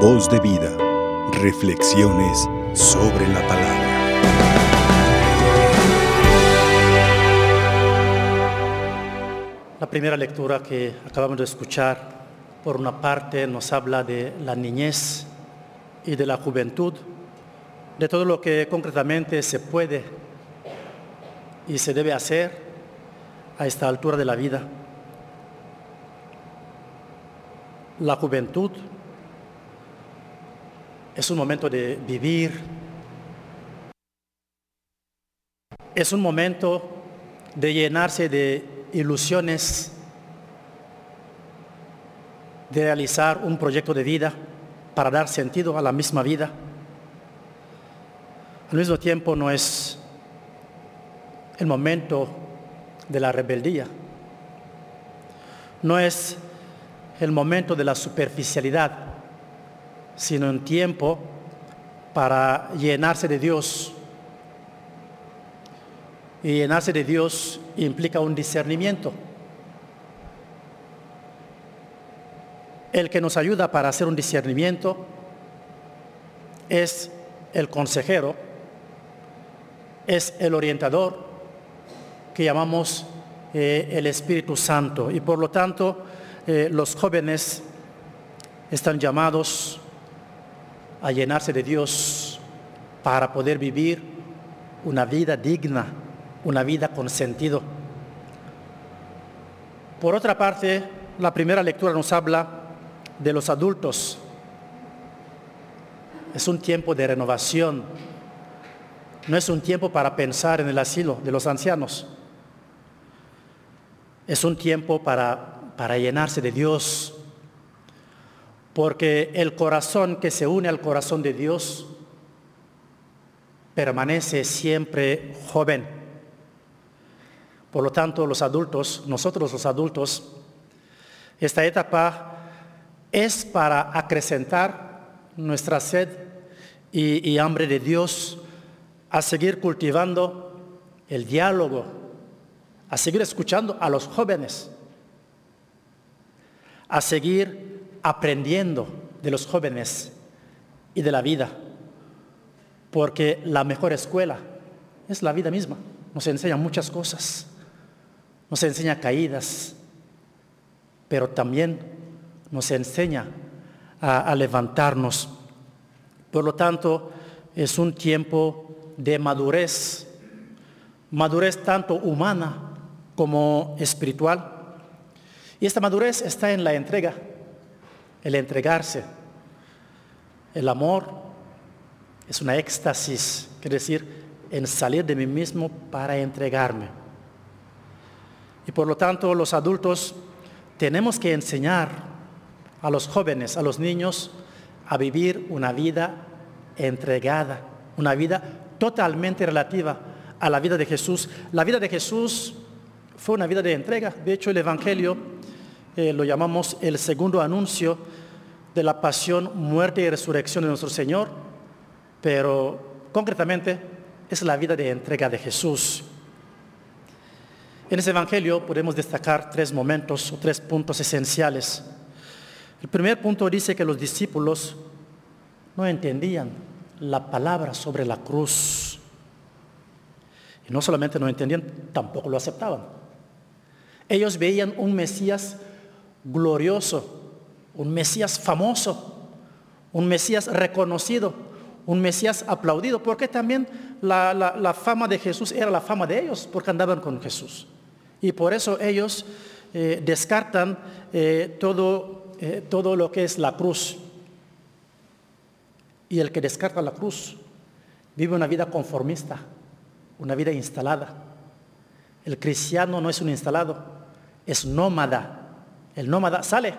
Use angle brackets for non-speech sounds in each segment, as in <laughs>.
Voz de vida. Reflexiones sobre la palabra. La primera lectura que acabamos de escuchar, por una parte, nos habla de la niñez y de la juventud, de todo lo que concretamente se puede y se debe hacer a esta altura de la vida. La juventud es un momento de vivir, es un momento de llenarse de ilusiones, de realizar un proyecto de vida para dar sentido a la misma vida. Al mismo tiempo no es el momento de la rebeldía, no es el momento de la superficialidad, sino un tiempo para llenarse de Dios. Y llenarse de Dios implica un discernimiento. El que nos ayuda para hacer un discernimiento es el consejero, es el orientador que llamamos eh, el Espíritu Santo. Y por lo tanto, eh, los jóvenes están llamados a llenarse de Dios para poder vivir una vida digna, una vida con sentido. Por otra parte, la primera lectura nos habla de los adultos. Es un tiempo de renovación. No es un tiempo para pensar en el asilo de los ancianos. Es un tiempo para para llenarse de Dios, porque el corazón que se une al corazón de Dios permanece siempre joven. Por lo tanto, los adultos, nosotros los adultos, esta etapa es para acrecentar nuestra sed y, y hambre de Dios, a seguir cultivando el diálogo, a seguir escuchando a los jóvenes a seguir aprendiendo de los jóvenes y de la vida, porque la mejor escuela es la vida misma. Nos enseña muchas cosas, nos enseña caídas, pero también nos enseña a, levantarnos. Por lo tanto, es un tiempo de madurez, madurez tanto humana como espiritual y esta madurez está en la entrega, el entregarse. El amor es una éxtasis, quiere decir, en salir de mí mismo para entregarme. Y por lo tanto los adultos tenemos que enseñar a los jóvenes, a los niños, a vivir una vida entregada, una vida totalmente relativa a la vida de Jesús. La vida de Jesús fue una vida de entrega. De hecho, el Evangelio eh, lo llamamos el segundo anuncio de la pasión, muerte y resurrección de nuestro Señor, pero concretamente es la vida de entrega de Jesús. En ese Evangelio podemos destacar tres momentos o tres puntos esenciales. El primer punto dice que los discípulos no entendían la palabra sobre la cruz. Y no solamente no entendían, tampoco lo aceptaban. Ellos veían un Mesías glorioso, un Mesías famoso, un Mesías reconocido, un Mesías aplaudido, porque también la, fama de Jesús era la fama de ellos, porque andaban con Jesús. Y por eso ellos eh, descartan eh, todo, eh, todo lo que es la cruz. Y el que descarta la cruz vive una vida conformista, una vida instalada. El cristiano no es un instalado, es nómada, el nómada sale.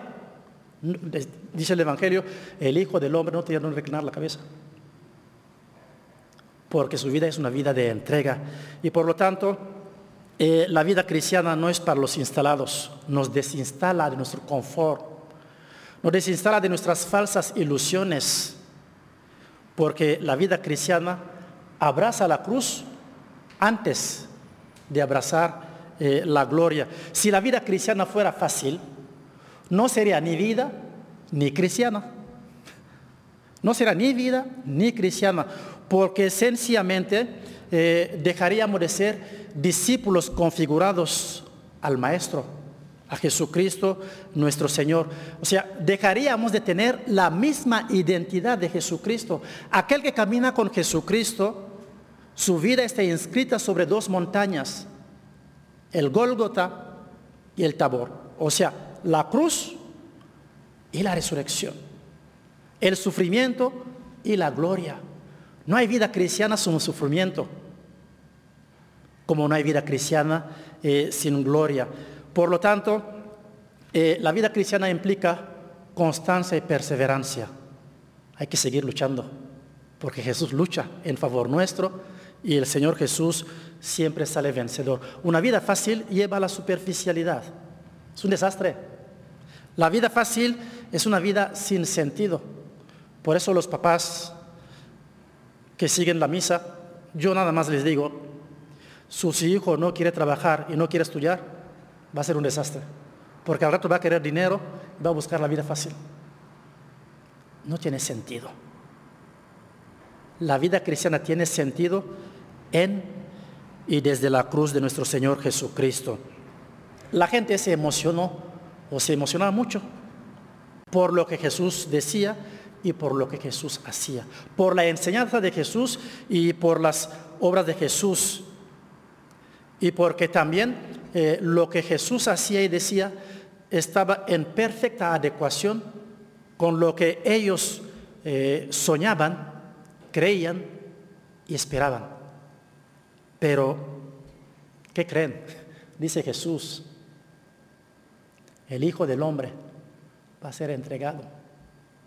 Dice el Evangelio, el Hijo del Hombre no tiene donde reclinar la cabeza. Porque su vida es una vida de entrega. Y por lo tanto, eh, la vida cristiana no es para los instalados. Nos desinstala de nuestro confort. Nos desinstala de nuestras falsas ilusiones. Porque la vida cristiana abraza la cruz antes de abrazar eh, la gloria. Si la vida cristiana fuera fácil, no sería ni vida ni cristiana. No será ni vida ni cristiana, porque sencillamente eh, dejaríamos de ser discípulos configurados al Maestro, a Jesucristo nuestro Señor. O sea, dejaríamos de tener la misma identidad de Jesucristo. Aquel que camina con Jesucristo, su vida está inscrita sobre dos montañas, el Gólgota y el Tabor. O sea, la cruz y la resurrección, el sufrimiento y la gloria. No hay vida cristiana sin sufrimiento, como no hay vida cristiana eh, sin gloria. Por lo tanto, eh, la vida cristiana implica constancia y perseverancia. Hay que seguir luchando, porque Jesús lucha en favor nuestro y el Señor Jesús siempre sale vencedor. Una vida fácil lleva a la superficialidad. Es un desastre. La vida fácil es una vida sin sentido. Por eso los papás que siguen la misa, yo nada más les digo, si su hijo no quiere trabajar y no quiere estudiar, va a ser un desastre. Porque al rato va a querer dinero y va a buscar la vida fácil. No tiene sentido. La vida cristiana tiene sentido en y desde la cruz de nuestro Señor Jesucristo. La gente se emocionó o se emocionaba mucho por lo que Jesús decía y por lo que Jesús hacía, por la enseñanza de Jesús y por las obras de Jesús. Y porque también eh, lo que Jesús hacía y decía estaba en perfecta adecuación con lo que ellos eh, soñaban, creían y esperaban. Pero, ¿qué creen? <laughs> Dice Jesús, el Hijo del Hombre va a ser entregado,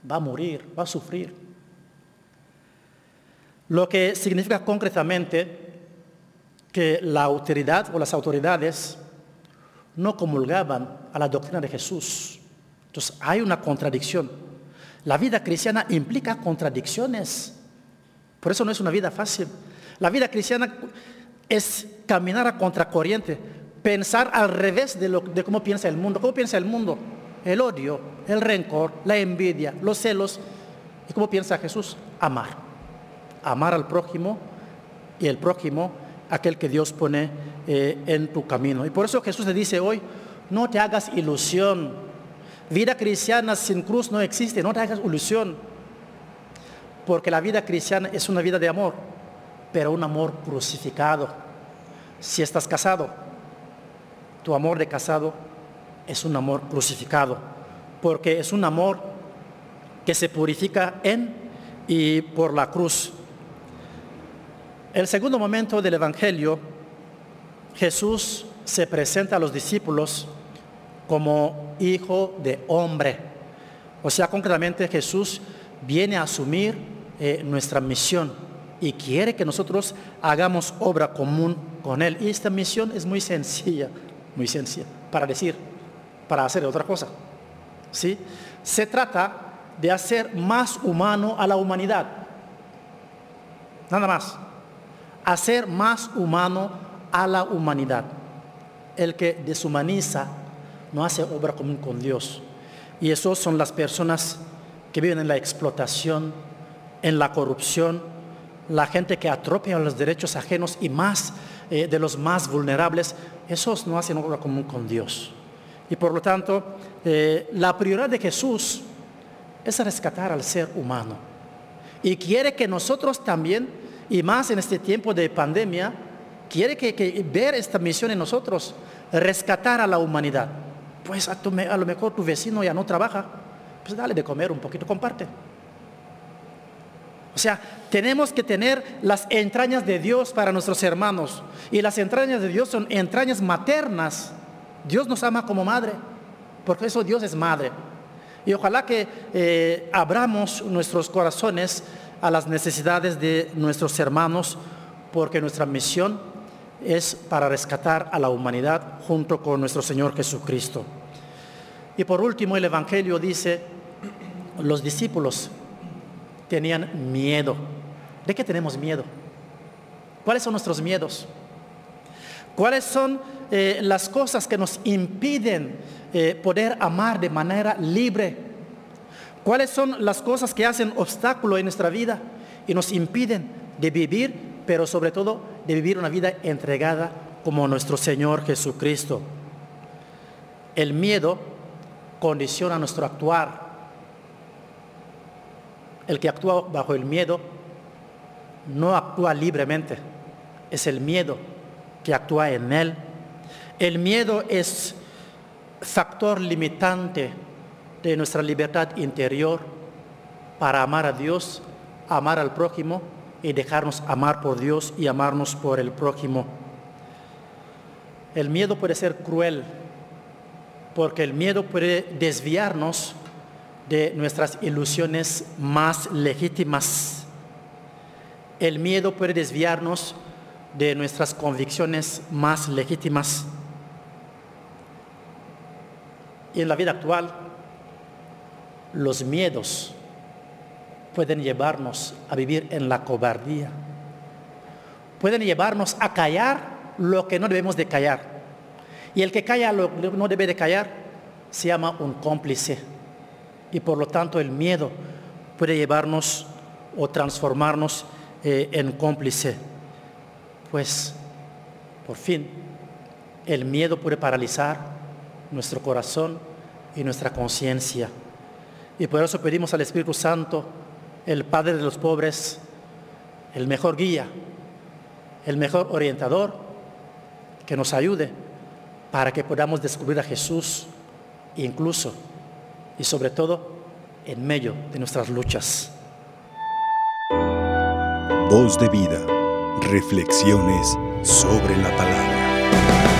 va a morir, va a sufrir. Lo que significa concretamente que la autoridad o las autoridades no comulgaban a la doctrina de Jesús. Entonces hay una contradicción. La vida cristiana implica contradicciones. Por eso no es una vida fácil. La vida cristiana es caminar a contracorriente, pensar al revés de, lo, cómo piensa el mundo. ¿Cómo piensa el mundo? El odio, el rencor, la envidia, los celos. ¿Y cómo piensa Jesús? Amar. Amar al prójimo y el prójimo, aquel que Dios pone eh, en tu camino. Y por eso Jesús te dice hoy, no te hagas ilusión. Vida cristiana sin cruz no existe, no te hagas ilusión. Porque la vida cristiana es una vida de amor pero un amor crucificado. Si estás casado, tu amor de casado es un amor crucificado, porque es un amor que se purifica en y por la cruz. El segundo momento del Evangelio, Jesús se presenta a los discípulos como hijo de hombre. O sea, concretamente Jesús viene a asumir eh, nuestra misión y quiere que nosotros hagamos obra común con Él. Y esta misión es muy sencilla, muy sencilla, para decir, para hacer otra cosa. ¿Sí? Se trata de hacer más humano a la humanidad. Nada más. Hacer más humano a la humanidad. El que deshumaniza no hace obra común con Dios. Y esos son las personas que viven en la explotación, en la corrupción, la gente que atropia los derechos ajenos y más eh, de los más vulnerables, esos no hacen obra común con Dios. Y por lo tanto, eh, la prioridad de Jesús es rescatar al ser humano. Y quiere que nosotros también, y más en este tiempo de pandemia, quiere que, ver esta misión en nosotros, rescatar a la humanidad. Pues a, a lo mejor tu vecino ya no trabaja, pues dale de comer un poquito, comparte. O sea, tenemos que tener las entrañas de Dios para nuestros hermanos. Y las entrañas de Dios son entrañas maternas. Dios nos ama como madre, porque eso Dios es madre. Y ojalá que eh, abramos nuestros corazones a las necesidades de nuestros hermanos, porque nuestra misión es para rescatar a la humanidad junto con nuestro Señor Jesucristo. Y por último, el Evangelio dice, los discípulos tenían miedo. ¿De qué tenemos miedo? ¿Cuáles son nuestros miedos? ¿Cuáles son eh, las cosas que nos impiden eh, poder amar de manera libre? ¿Cuáles son las cosas que hacen obstáculo en nuestra vida y nos impiden de vivir, pero sobre todo de vivir una vida entregada como nuestro Señor Jesucristo? El miedo condiciona nuestro actuar. El que actúa bajo el miedo no actúa libremente, es el miedo que actúa en él. El miedo es factor limitante de nuestra libertad interior para amar a Dios, amar al prójimo y dejarnos amar por Dios y amarnos por el prójimo. El miedo puede ser cruel porque el miedo puede desviarnos de nuestras ilusiones más legítimas. El miedo puede desviarnos de nuestras convicciones más legítimas. Y en la vida actual, los miedos pueden llevarnos a vivir en la cobardía. Pueden llevarnos a callar lo que no debemos de callar. Y el que calla lo que no debe de callar se llama un cómplice. Y por lo tanto el miedo puede llevarnos o transformarnos eh, en cómplice. Pues, por fin, el miedo puede paralizar nuestro corazón y nuestra conciencia. Y por eso pedimos al Espíritu Santo, el Padre de los pobres, el mejor guía, el mejor orientador, que nos ayude para que podamos descubrir a Jesús incluso y sobre todo en medio de nuestras luchas. Voz de vida, reflexiones sobre la palabra.